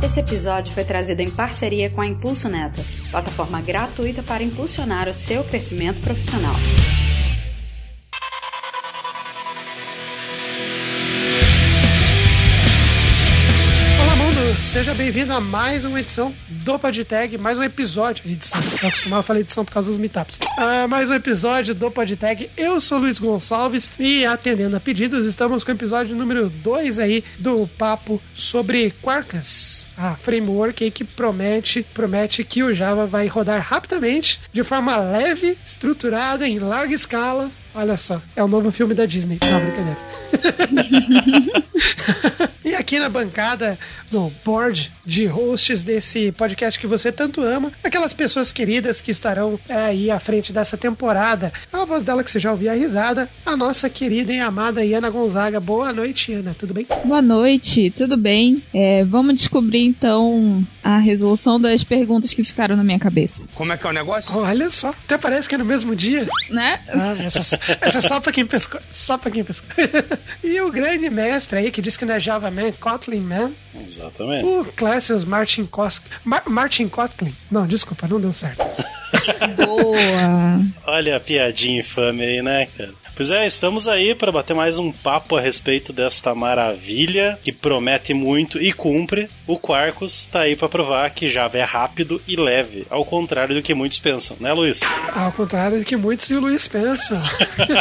Esse episódio foi trazido em parceria com a Impulso Neto, plataforma gratuita para impulsionar o seu crescimento profissional. Seja bem-vindo a mais uma edição do PodTag, mais um episódio. Edição, tô acostumado a falar edição por causa dos meetups. Uh, mais um episódio do PodTag. Eu sou Luiz Gonçalves e atendendo a pedidos, estamos com o episódio número 2 aí do papo sobre Quarkas, a framework aí que promete, promete que o Java vai rodar rapidamente, de forma leve, estruturada, em larga escala. Olha só, é o novo filme da Disney. Não, brincadeira. aqui na bancada, no board de hosts desse podcast que você tanto ama, aquelas pessoas queridas que estarão é, aí à frente dessa temporada. A voz dela que você já ouviu a risada, a nossa querida e amada Iana Gonzaga. Boa noite, Iana, tudo bem? Boa noite, tudo bem? É, vamos descobrir então a resolução das perguntas que ficaram na minha cabeça. Como é que é o negócio? Olha só, até parece que é no mesmo dia. Né? Ah, essa, essa é só pra quem pescou. Só pra quem pescou. e o grande mestre aí que diz que não é Java Man, Kotlin Man. Exatamente. O Classius Martin Kos... Mar Martin Kotlin. Não, desculpa, não deu certo. Boa! Olha a piadinha infame aí, né, cara? Pois é, estamos aí para bater mais um papo a respeito desta maravilha que promete muito e cumpre. O Quarkus está aí para provar que Java é rápido e leve, ao contrário do que muitos pensam, né, Luiz? Ao contrário do que muitos e o Luiz pensam.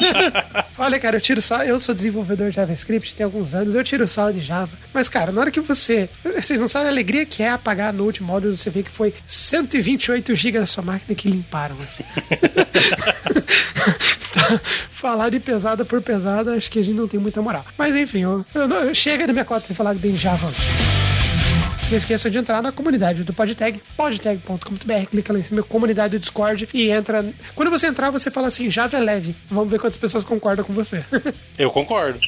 Olha, cara, eu tiro sal, eu sou desenvolvedor de JavaScript tem alguns anos, eu tiro sal de Java. Mas, cara, na hora que você. Vocês não sabem a alegria que é apagar no último módulo, você vê que foi 128 GB da sua máquina que limparam, assim. então, falar de pesada por pesada, acho que a gente não tem muita moral. Mas enfim, eu, eu, chega da minha cota de falar bem Java. Não esqueça de entrar na comunidade do PodTag, podtag.com.br, clica lá em cima, comunidade do Discord e entra. Quando você entrar, você fala assim, Java é leve. Vamos ver quantas pessoas concordam com você. Eu concordo.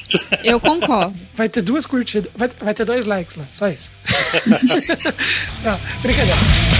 Eu concordo. Vai ter duas curtidas, vai, vai ter dois likes lá, só isso. Não, brincadeira.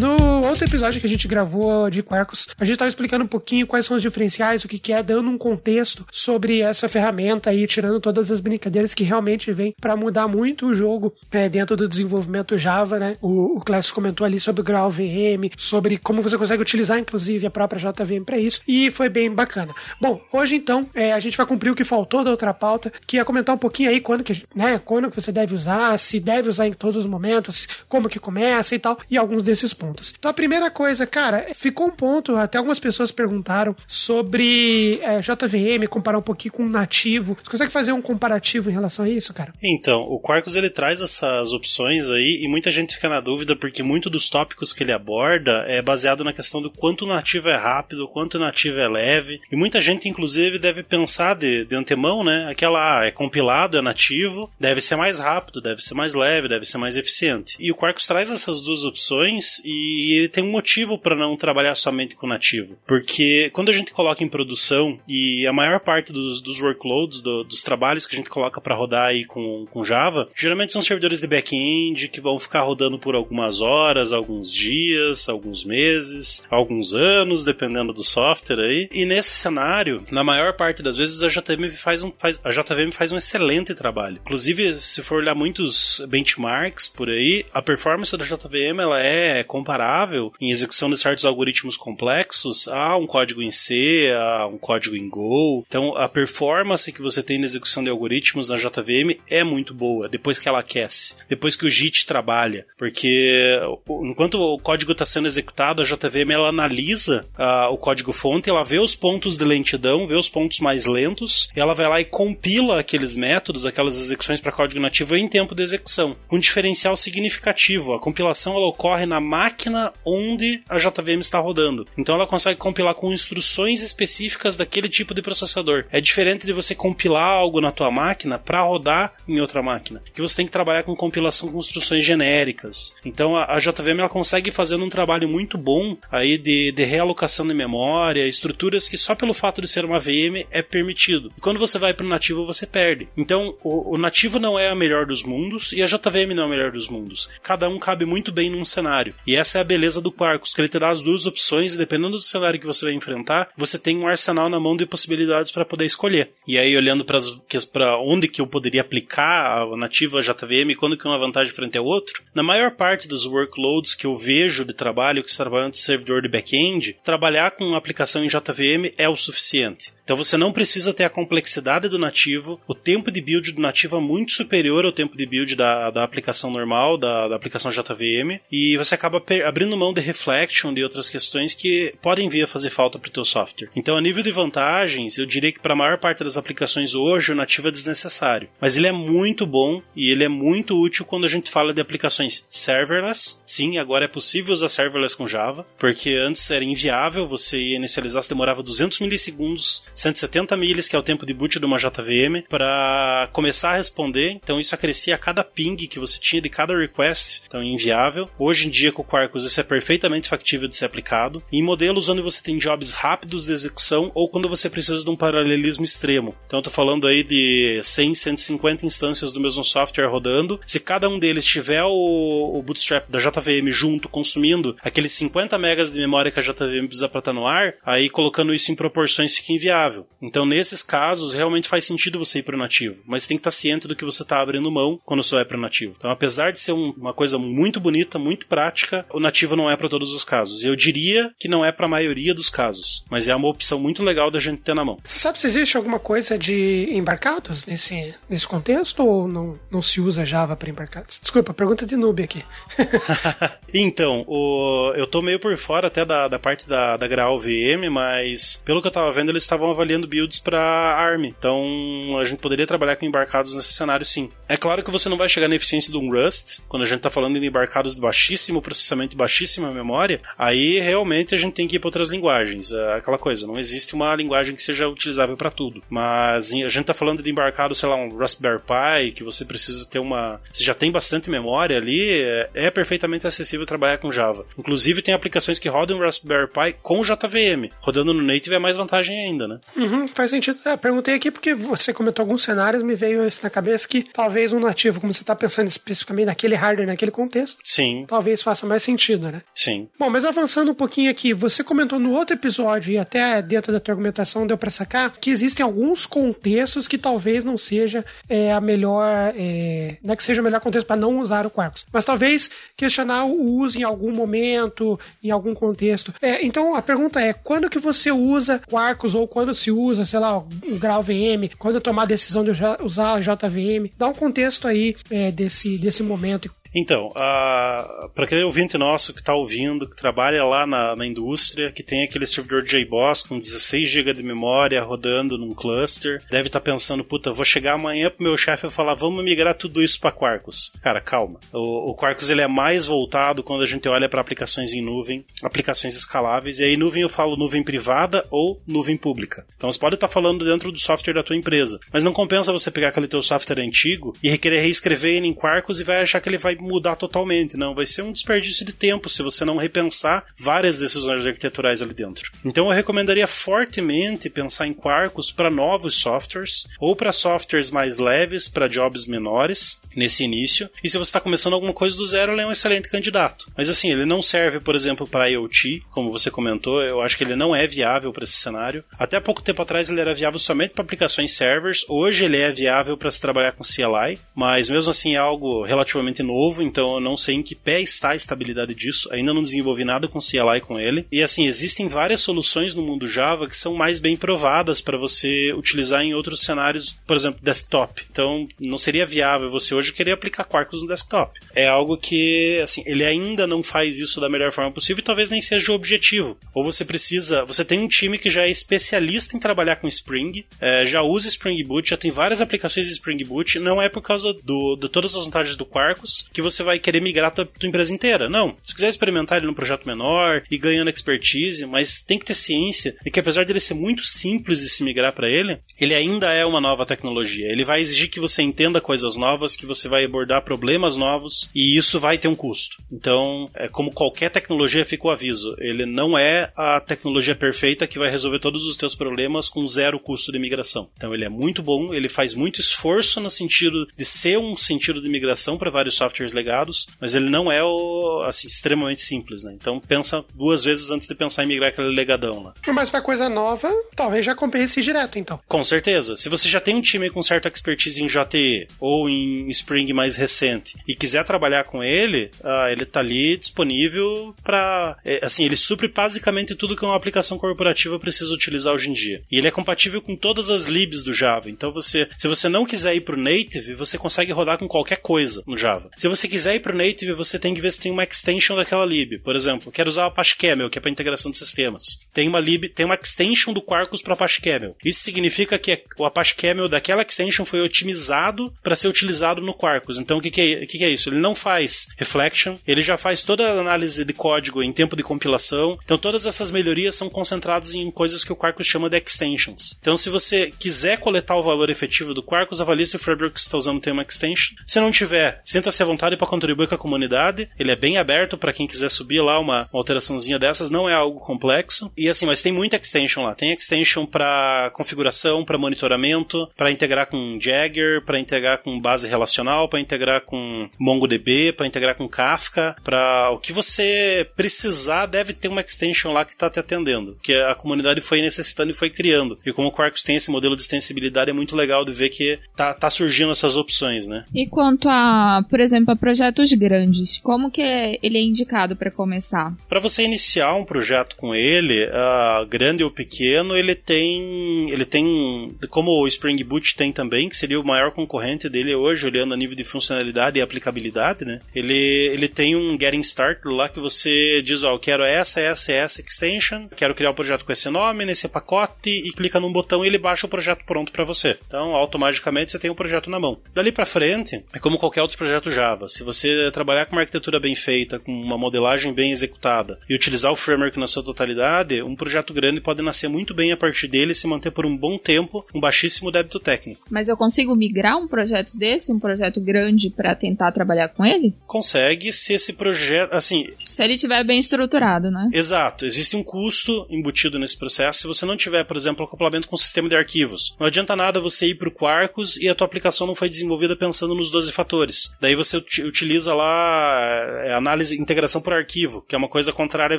No outro episódio que a gente gravou de Quarkus, a gente estava explicando um pouquinho quais são os diferenciais, o que, que é, dando um contexto sobre essa ferramenta e tirando todas as brincadeiras que realmente vem para mudar muito o jogo é, dentro do desenvolvimento Java, né? O, o Clássico comentou ali sobre o Graal VM, sobre como você consegue utilizar, inclusive, a própria JVM para isso, e foi bem bacana. Bom, hoje então é, a gente vai cumprir o que faltou da outra pauta, que é comentar um pouquinho aí quando que, né, quando que você deve usar, se deve usar em todos os momentos, como que começa e tal, e alguns desses pontos pontos. Então a primeira coisa, cara, ficou um ponto, até algumas pessoas perguntaram sobre é, JVM, comparar um pouquinho com nativo. Você consegue fazer um comparativo em relação a isso, cara? Então, o Quarkus ele traz essas opções aí e muita gente fica na dúvida porque muito dos tópicos que ele aborda é baseado na questão do quanto o nativo é rápido, quanto o nativo é leve. E muita gente, inclusive, deve pensar de, de antemão, né? Aquela, ah, é compilado, é nativo, deve ser mais rápido, deve ser mais leve, deve ser mais eficiente. E o Quarkus traz essas duas opções e e ele tem um motivo para não trabalhar somente com nativo. Porque quando a gente coloca em produção, e a maior parte dos, dos workloads, do, dos trabalhos que a gente coloca para rodar aí com, com Java, geralmente são servidores de back-end que vão ficar rodando por algumas horas, alguns dias, alguns meses, alguns anos, dependendo do software aí. E nesse cenário, na maior parte das vezes, a JVM faz um, faz, a JVM faz um excelente trabalho. Inclusive, se for olhar muitos benchmarks por aí, a performance da JVM ela é comparável comparável em execução de certos algoritmos complexos a um código em C, a um código em Go. Então, a performance que você tem na execução de algoritmos na JVM é muito boa depois que ela aquece, depois que o JIT trabalha, porque enquanto o código está sendo executado, a JVM ela analisa uh, o código fonte, ela vê os pontos de lentidão, vê os pontos mais lentos, ela vai lá e compila aqueles métodos, aquelas execuções para código nativo em tempo de execução. Um diferencial significativo, a compilação ela ocorre na máquina máquina onde a JVM está rodando. Então ela consegue compilar com instruções específicas daquele tipo de processador. É diferente de você compilar algo na tua máquina para rodar em outra máquina, que você tem que trabalhar com compilação com instruções genéricas. Então a, a JVM ela consegue fazer um trabalho muito bom aí de, de realocação de memória, estruturas que só pelo fato de ser uma VM é permitido. E quando você vai para o nativo você perde. Então o, o nativo não é a melhor dos mundos e a JVM não é a melhor dos mundos. Cada um cabe muito bem num cenário. E essa é a beleza do Quarkus, que ele te dá as duas opções e dependendo do cenário que você vai enfrentar, você tem um arsenal na mão de possibilidades para poder escolher. E aí, olhando para onde que eu poderia aplicar a nativa JVM, quando que uma vantagem frente ao outro, na maior parte dos workloads que eu vejo de trabalho, que se trabalham de servidor de back-end, trabalhar com uma aplicação em JVM é o suficiente. Então você não precisa ter a complexidade do nativo, o tempo de build do nativo é muito superior ao tempo de build da, da aplicação normal, da, da aplicação JVM, e você acaba abrindo mão de reflection de outras questões que podem vir a fazer falta para o teu software. Então, a nível de vantagens, eu diria que para a maior parte das aplicações hoje o nativo é desnecessário, mas ele é muito bom e ele é muito útil quando a gente fala de aplicações serverless. Sim, agora é possível usar serverless com Java, porque antes era inviável você inicializar, se demorava 200 milissegundos 170 milhas, que é o tempo de boot de uma JVM, para começar a responder. Então isso acrescia a cada ping que você tinha de cada request, então inviável. Hoje em dia com o Quarkus isso é perfeitamente factível de ser aplicado. Em modelos onde você tem jobs rápidos de execução ou quando você precisa de um paralelismo extremo. Então eu tô falando aí de 100, 150 instâncias do mesmo software rodando. Se cada um deles tiver o, o bootstrap da JVM junto, consumindo aqueles 50 megas de memória que a JVM precisa para estar no ar, aí colocando isso em proporções fica inviável Então, nesses casos, realmente faz sentido você ir para o nativo, mas tem que estar ciente do que você está abrindo mão quando você vai para o nativo. Então, apesar de ser um, uma coisa muito bonita, muito prática, o nativo não é para todos os casos. Eu diria que não é para a maioria dos casos, mas é uma opção muito legal da gente ter na mão. Você sabe se existe alguma coisa de embarcados nesse, nesse contexto ou não, não se usa Java para embarcados? Desculpa, pergunta de noob aqui. então, o, eu tô meio por fora até da, da parte da, da Graal VM, mas pelo que eu tava vendo, eles estavam avaliando builds para ARM. Então a gente poderia trabalhar com embarcados nesse cenário sim. É claro que você não vai chegar na eficiência de um Rust, quando a gente está falando de embarcados de baixíssimo processamento e baixíssima memória, aí realmente a gente tem que ir para outras linguagens. É aquela coisa, não existe uma linguagem que seja utilizável para tudo. Mas a gente está falando de embarcado, sei lá, um Raspberry Pi, que você precisa ter uma. Você já tem bastante memória ali, é, é perfeitamente acessível trabalhar com Java. Inclusive, tem aplicações que rodam Raspberry Pi com JVM. Rodando no Native é mais vantagem ainda, né? Uhum, faz sentido. É, perguntei aqui porque você comentou alguns cenários, me veio esse na cabeça que talvez um nativo, como você está pensando especificamente naquele hardware, naquele contexto, Sim. talvez faça mais sentido, né? Sim. Bom, mas avançando um pouquinho aqui, você comentou no outro episódio e até dentro da tua argumentação deu para sacar que existem alguns contextos que talvez não seja é, a melhor, é, não é que seja o melhor contexto para não usar o Quarkus, mas talvez questionar o uso em algum momento, em algum contexto. É, então a pergunta é, quando que você usa Quarkus ou quando se usa, sei lá, o grau VM, quando tomar a decisão de usar a JVM. Dá um contexto aí é, desse, desse momento então, para aquele ouvinte nosso que está ouvindo, que trabalha lá na, na, indústria, que tem aquele servidor JBoss com 16 GB de memória rodando num cluster, deve estar tá pensando, puta, vou chegar amanhã pro meu chefe e falar, vamos migrar tudo isso para Quarkus. Cara, calma. O, o Quarkus ele é mais voltado quando a gente olha para aplicações em nuvem, aplicações escaláveis, e aí nuvem eu falo nuvem privada ou nuvem pública. Então você pode estar tá falando dentro do software da tua empresa, mas não compensa você pegar aquele teu software antigo e requerer reescrever ele em Quarkus e vai achar que ele vai mudar totalmente, não. Vai ser um desperdício de tempo se você não repensar várias decisões arquiteturais ali dentro. Então eu recomendaria fortemente pensar em Quarkus para novos softwares ou para softwares mais leves, para jobs menores nesse início. E se você está começando alguma coisa do zero, ele é um excelente candidato. Mas assim, ele não serve, por exemplo, para IoT, como você comentou. Eu acho que ele não é viável para esse cenário. Até pouco tempo atrás ele era viável somente para aplicações servers. Hoje ele é viável para se trabalhar com CLI, mas mesmo assim é algo relativamente novo novo, então eu não sei em que pé está a estabilidade disso. Ainda não desenvolvi nada com CLI com ele. E assim, existem várias soluções no mundo Java que são mais bem provadas para você utilizar em outros cenários, por exemplo, desktop. Então, não seria viável você hoje querer aplicar Quarkus no desktop. É algo que, assim, ele ainda não faz isso da melhor forma possível e talvez nem seja o objetivo. Ou você precisa, você tem um time que já é especialista em trabalhar com Spring, é, já usa Spring Boot, já tem várias aplicações de Spring Boot, não é por causa do, de todas as vantagens do Quarkus que você você vai querer migrar a tua, tua empresa inteira. Não. Se quiser experimentar ele num projeto menor e ganhando expertise, mas tem que ter ciência de que apesar dele ser muito simples de se migrar para ele, ele ainda é uma nova tecnologia. Ele vai exigir que você entenda coisas novas, que você vai abordar problemas novos e isso vai ter um custo. Então, é como qualquer tecnologia, fica o aviso. Ele não é a tecnologia perfeita que vai resolver todos os teus problemas com zero custo de migração. Então, ele é muito bom, ele faz muito esforço no sentido de ser um sentido de migração para vários softwares legados, mas ele não é o, assim, extremamente simples, né? Então pensa duas vezes antes de pensar em migrar aquele legadão lá. Mas para coisa nova, talvez já compense direto, então. Com certeza. Se você já tem um time com certa expertise em JTE ou em Spring mais recente e quiser trabalhar com ele, uh, ele tá ali disponível para, é, assim, ele supre basicamente tudo que uma aplicação corporativa precisa utilizar hoje em dia. E ele é compatível com todas as libs do Java. Então você, se você não quiser ir pro native, você consegue rodar com qualquer coisa no Java. Se você quiser ir pro native, você tem que ver se tem uma extension daquela lib. Por exemplo, quero usar o Apache Camel, que é para integração de sistemas. Tem uma lib, tem uma extension do Quarkus para Apache Camel. Isso significa que o Apache Camel daquela extension foi otimizado para ser utilizado no Quarkus. Então o que, que, é, que, que é isso? Ele não faz reflection, ele já faz toda a análise de código em tempo de compilação. Então todas essas melhorias são concentradas em coisas que o Quarkus chama de extensions. Então se você quiser coletar o valor efetivo do Quarkus, avalie se o framework que você está usando tem uma extension. Se não tiver, sinta-se à vontade para contribuir com a comunidade. Ele é bem aberto para quem quiser subir lá uma, uma alteraçãozinha dessas, não é algo complexo. E assim, mas tem muita extension lá. Tem extension para configuração, para monitoramento, para integrar com Jagger, para integrar com base relacional, para integrar com MongoDB, para integrar com Kafka, para o que você precisar deve ter uma extension lá que está te atendendo, que a comunidade foi necessitando e foi criando. E como o Quarkus tem esse modelo de extensibilidade, é muito legal de ver que tá, tá surgindo essas opções, né? E quanto a, por exemplo, a projetos grandes, como que ele é indicado para começar? Para você iniciar um projeto com ele, uh, grande ou pequeno, ele tem, ele tem, como o Spring Boot tem também, que seria o maior concorrente dele hoje, olhando a nível de funcionalidade e aplicabilidade, né? Ele, ele tem um Getting Started lá que você diz, ó, oh, eu quero essa, essa, essa extension, quero criar um projeto com esse nome, nesse pacote, e clica num botão e ele baixa o projeto pronto para você. Então, automaticamente você tem o um projeto na mão. Dali para frente, é como qualquer outro projeto Java. Se você trabalhar com uma arquitetura bem feita, com uma modelagem bem executada e utilizar o framework na sua totalidade, um projeto grande pode nascer muito bem a partir dele e se manter por um bom tempo, um baixíssimo débito técnico. Mas eu consigo migrar um projeto desse, um projeto grande, para tentar trabalhar com ele? Consegue se esse projeto, assim... Se ele estiver bem estruturado, né? Exato. Existe um custo embutido nesse processo. Se você não tiver, por exemplo, acoplamento com o sistema de arquivos, não adianta nada você ir para o Quarkus e a tua aplicação não foi desenvolvida pensando nos 12 fatores. Daí você utiliza lá é, análise, integração por arquivo, que é uma coisa contrária à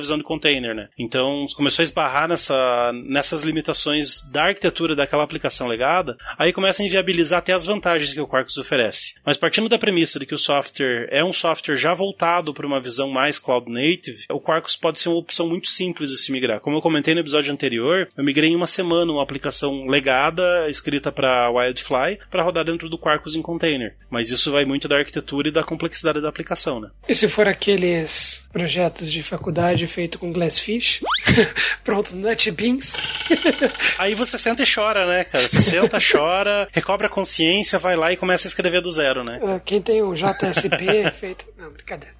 visão de container, né? Então, começou a esbarrar nessa, nessas limitações da arquitetura daquela aplicação legada, aí começa a inviabilizar até as vantagens que o Quarkus oferece. Mas partindo da premissa de que o software é um software já voltado para uma visão mais cloud native, o Quarkus pode ser uma opção muito simples de se migrar. Como eu comentei no episódio anterior, eu migrei em uma semana uma aplicação legada, escrita para Wildfly, para rodar dentro do Quarkus em container. Mas isso vai muito da arquitetura e da complexidade da aplicação, né? E se for aqueles projetos de faculdade feito com Glassfish? Pronto, NetBeans? Aí você senta e chora, né, cara? Você senta, chora, recobra a consciência, vai lá e começa a escrever do zero, né? Ah, quem tem o JSP feito. Não, brincadeira.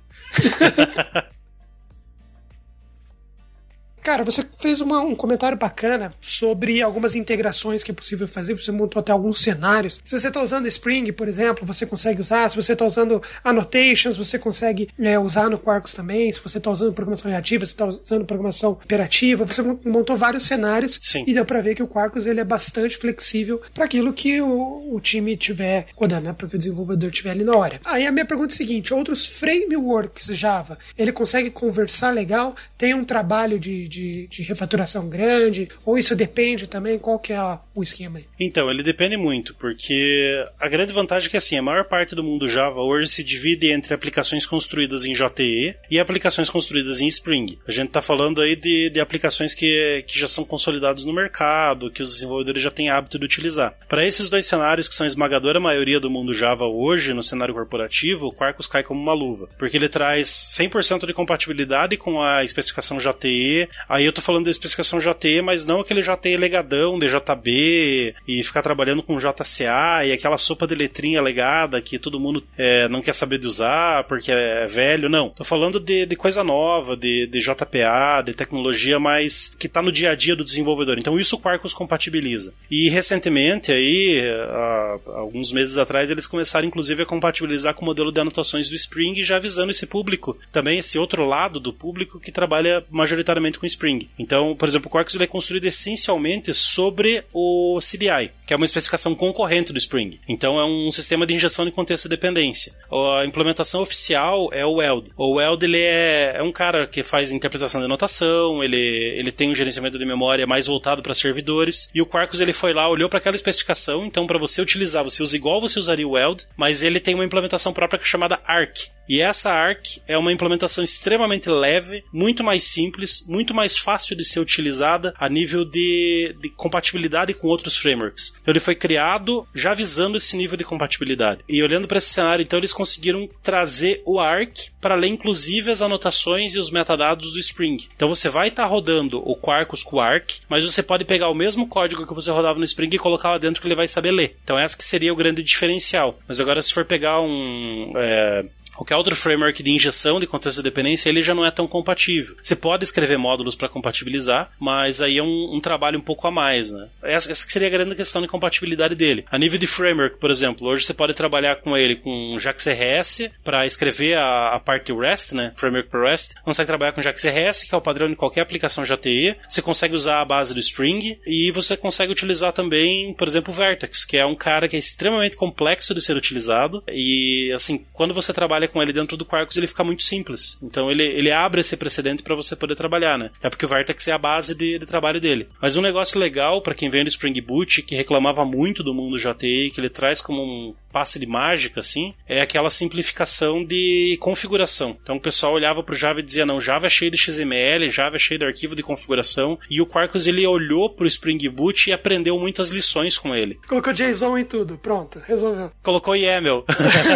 Cara, você fez uma, um comentário bacana sobre algumas integrações que é possível fazer. Você montou até alguns cenários. Se você está usando Spring, por exemplo, você consegue usar. Se você está usando annotations, você consegue é, usar no Quarkus também. Se você está usando programação reativa, você está usando programação operativa. Você montou vários cenários Sim. e deu para ver que o Quarkus ele é bastante flexível para aquilo que o, o time tiver rodando, né? para que o desenvolvedor tiver ali na hora. Aí a minha pergunta é a seguinte: outros frameworks Java, ele consegue conversar legal? Tem um trabalho de de, de refaturação grande? Ou isso depende também? Qual que é o esquema aí? Então, ele depende muito, porque a grande vantagem é que assim, a maior parte do mundo Java hoje se divide entre aplicações construídas em JTE e aplicações construídas em Spring. A gente está falando aí de, de aplicações que, que já são consolidadas no mercado, que os desenvolvedores já têm hábito de utilizar. Para esses dois cenários, que são a esmagadora maioria do mundo Java hoje, no cenário corporativo, o Quarkus cai como uma luva, porque ele traz 100% de compatibilidade com a especificação JTE, Aí eu tô falando da especificação JT, mas não aquele JT legadão, DJB, e ficar trabalhando com JCA e aquela sopa de letrinha legada que todo mundo é, não quer saber de usar porque é velho. Não. Tô falando de, de coisa nova, de, de JPA, de tecnologia mais que tá no dia a dia do desenvolvedor. Então isso o Quarkus compatibiliza. E recentemente, aí, há, alguns meses atrás, eles começaram inclusive a compatibilizar com o modelo de anotações do Spring, já avisando esse público, também esse outro lado do público que trabalha majoritariamente com Spring. Então, por exemplo, o Quarkus é construído essencialmente sobre o CDI, que que é uma especificação concorrente do Spring. Então é um sistema de injeção de contexto de dependência. A implementação oficial é o Weld. O Weld ele é, é um cara que faz interpretação de notação, ele, ele tem um gerenciamento de memória mais voltado para servidores, e o Quarkus ele foi lá, olhou para aquela especificação, então para você utilizar, você usa igual você usaria o Weld, mas ele tem uma implementação própria é chamada Arc. E essa ARC é uma implementação extremamente leve, muito mais simples, muito mais fácil de ser utilizada a nível de, de compatibilidade com outros frameworks. Então ele foi criado já visando esse nível de compatibilidade. E olhando para esse cenário, então eles conseguiram trazer o ARC para ler inclusive as anotações e os metadados do Spring. Então você vai estar tá rodando o Quarkus com o ARC, mas você pode pegar o mesmo código que você rodava no Spring e colocar lá dentro que ele vai saber ler. Então essa que seria o grande diferencial. Mas agora se for pegar um é, Qualquer outro framework de injeção de contexto de dependência ele já não é tão compatível. Você pode escrever módulos para compatibilizar, mas aí é um, um, trabalho um pouco a mais, né? Essa, essa seria a grande questão de compatibilidade dele. A nível de framework, por exemplo, hoje você pode trabalhar com ele com JAX-RS para escrever a, a, parte REST, né? Framework para REST. Você consegue trabalhar com JAX-RS, que é o padrão de qualquer aplicação JTE. Você consegue usar a base do Spring e você consegue utilizar também, por exemplo, o Vertex, que é um cara que é extremamente complexo de ser utilizado e, assim, quando você trabalha com ele dentro do Quarkus, ele fica muito simples. Então ele, ele abre esse precedente para você poder trabalhar, né? É porque o Vertex é a base de, de trabalho dele. Mas um negócio legal para quem vem do Spring Boot, que reclamava muito do mundo JTI, que ele traz como um passe de mágica, assim, é aquela simplificação de configuração. Então o pessoal olhava pro Java e dizia, não, Java é cheio de XML, Java é cheio de arquivo de configuração, e o Quarkus ele olhou pro Spring Boot e aprendeu muitas lições com ele. Colocou JSON em tudo, pronto, resolveu. Colocou YAML.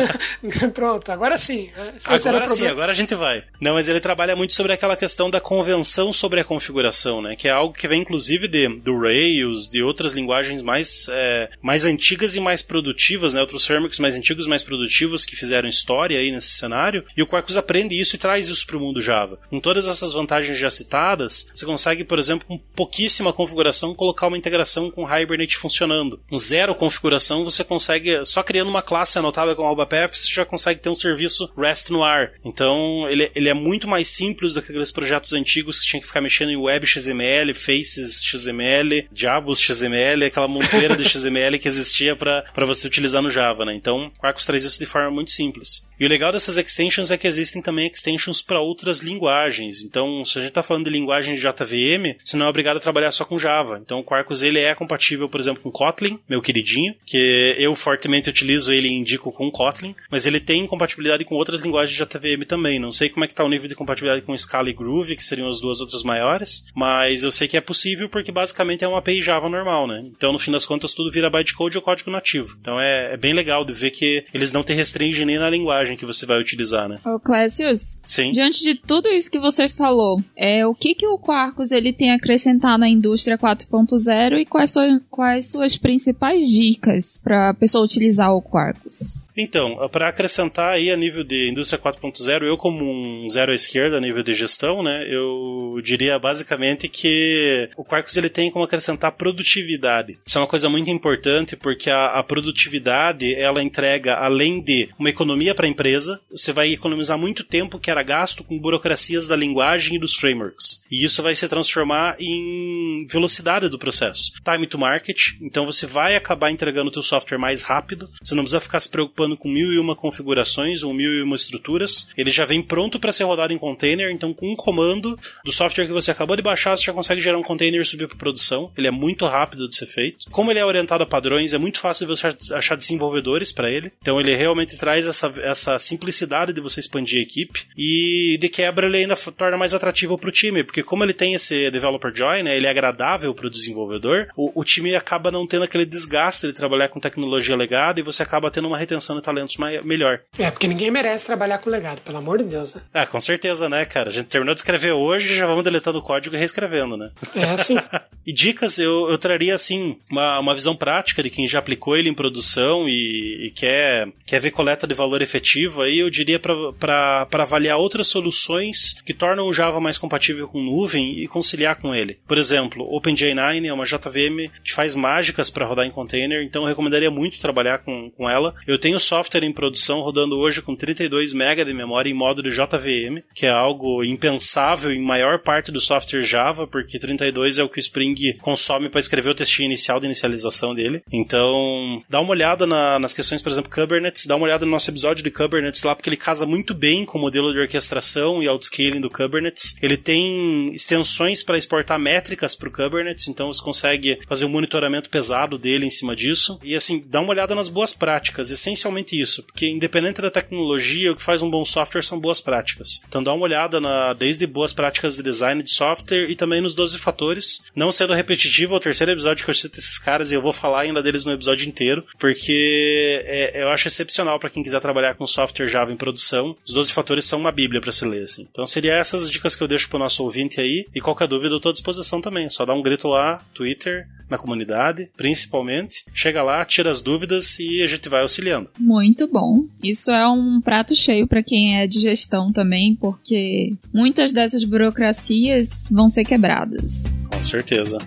pronto, agora sim. É, agora sim, agora a gente vai. Não, mas ele trabalha muito sobre aquela questão da convenção sobre a configuração, né, que é algo que vem inclusive de, do Rails, de outras linguagens mais, é, mais antigas e mais produtivas, né, outros frameworks mais antigos, mais produtivos que fizeram história aí nesse cenário, e o Quarkus aprende isso e traz isso para o mundo Java. Com todas essas vantagens já citadas, você consegue, por exemplo, com pouquíssima configuração, colocar uma integração com Hibernate funcionando. Com zero configuração, você consegue, só criando uma classe anotada com o Path, você já consegue ter um serviço REST no ar. Então, ele, ele é muito mais simples do que aqueles projetos antigos que tinha que ficar mexendo em Web XML, Faces XML, Diabos XML, aquela montoeira de XML que existia para você utilizar no Java. Né? Então, Quarkus traz isso de forma muito simples. E o legal dessas extensions é que existem também extensions para outras linguagens. Então, se a gente está falando de linguagem de JVM, você não é obrigado a trabalhar só com Java. Então, o Quarkus ele é compatível, por exemplo, com Kotlin, meu queridinho, que eu fortemente utilizo ele e indico com Kotlin, mas ele tem compatibilidade com outras linguagens de JVM também. Não sei como é que está o nível de compatibilidade com Scala e Groove, que seriam as duas outras maiores, mas eu sei que é possível porque basicamente é uma API Java normal, né? Então, no fim das contas, tudo vira bytecode ou código nativo. Então, é, é bem legal de ver que eles não te restringem nem na linguagem que você vai utilizar, né? Ô, Clécius. Sim. Diante de tudo isso que você falou, é, o que que o Quarkus ele tem a acrescentar na indústria 4.0 e quais, so, quais suas principais dicas para a pessoa utilizar o Quarkus? Então, para acrescentar aí a nível de indústria 4.0, eu como um zero à esquerda a nível de gestão, né, eu diria basicamente que o Quarkus ele tem como acrescentar produtividade. Isso é uma coisa muito importante porque a, a produtividade ela entrega além de uma economia para a empresa, você vai economizar muito tempo que era gasto com burocracias da linguagem e dos frameworks. E isso vai se transformar em velocidade do processo. Time to market, então você vai acabar entregando o teu software mais rápido, você não precisa ficar se preocupando com mil e uma configurações ou mil e uma estruturas. Ele já vem pronto para ser rodado em container, então com um comando do software que você acabou de baixar, você já consegue gerar um container e subir para produção. Ele é muito rápido de ser feito. Como ele é orientado a padrões, é muito fácil de você achar desenvolvedores para ele. Então ele realmente traz essa, essa simplicidade de você expandir a equipe e de quebra ele ainda torna mais atrativo para o time, porque como ele tem esse developer join, né, ele é agradável para o desenvolvedor, o time acaba não tendo aquele desgaste de trabalhar com tecnologia legada e você acaba tendo uma retenção talentos melhor. É, porque ninguém merece trabalhar com legado, pelo amor de Deus, né? Ah, com certeza, né, cara? A gente terminou de escrever hoje já vamos deletando o código e reescrevendo, né? É assim. e dicas, eu, eu traria, assim, uma, uma visão prática de quem já aplicou ele em produção e, e quer, quer ver coleta de valor efetivo, aí eu diria para avaliar outras soluções que tornam o Java mais compatível com nuvem e conciliar com ele. Por exemplo, OpenJ9 é uma JVM que faz mágicas para rodar em container, então eu recomendaria muito trabalhar com, com ela. Eu tenho software em produção rodando hoje com 32 MB de memória em módulo JVM, que é algo impensável em maior parte do software Java, porque 32 é o que o Spring consome para escrever o textinho inicial de inicialização dele. Então, dá uma olhada na, nas questões, por exemplo, Kubernetes, dá uma olhada no nosso episódio de Kubernetes lá, porque ele casa muito bem com o modelo de orquestração e outscaling do Kubernetes. Ele tem extensões para exportar métricas para o Kubernetes, então você consegue fazer um monitoramento pesado dele em cima disso. E assim, dá uma olhada nas boas práticas, essencialmente isso, porque independente da tecnologia, o que faz um bom software são boas práticas. Então dá uma olhada na, desde boas práticas de design de software e também nos 12 fatores. Não sendo repetitivo, é o terceiro episódio que eu cito esses caras e eu vou falar ainda deles no episódio inteiro, porque é, eu acho excepcional para quem quiser trabalhar com software Java em produção. Os 12 fatores são uma bíblia para se ler, assim. Então seria essas dicas que eu deixo pro nosso ouvinte aí. E qualquer dúvida eu tô à disposição também. Só dá um grito lá, Twitter, na comunidade, principalmente. Chega lá, tira as dúvidas e a gente vai auxiliando. Muito bom. Isso é um prato cheio para quem é de gestão também, porque muitas dessas burocracias vão ser quebradas. Com certeza.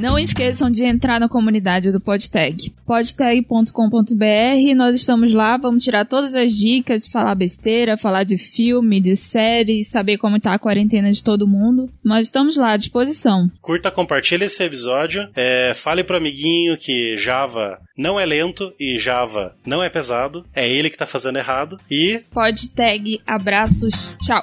Não esqueçam de entrar na comunidade do PodTag. podtag.com.br, nós estamos lá, vamos tirar todas as dicas, falar besteira, falar de filme, de série, saber como tá a quarentena de todo mundo. Nós estamos lá à disposição. Curta, compartilhe esse episódio, é, fale pro amiguinho que Java não é lento e Java não é pesado, é ele que tá fazendo errado e... PodTag, abraços, tchau!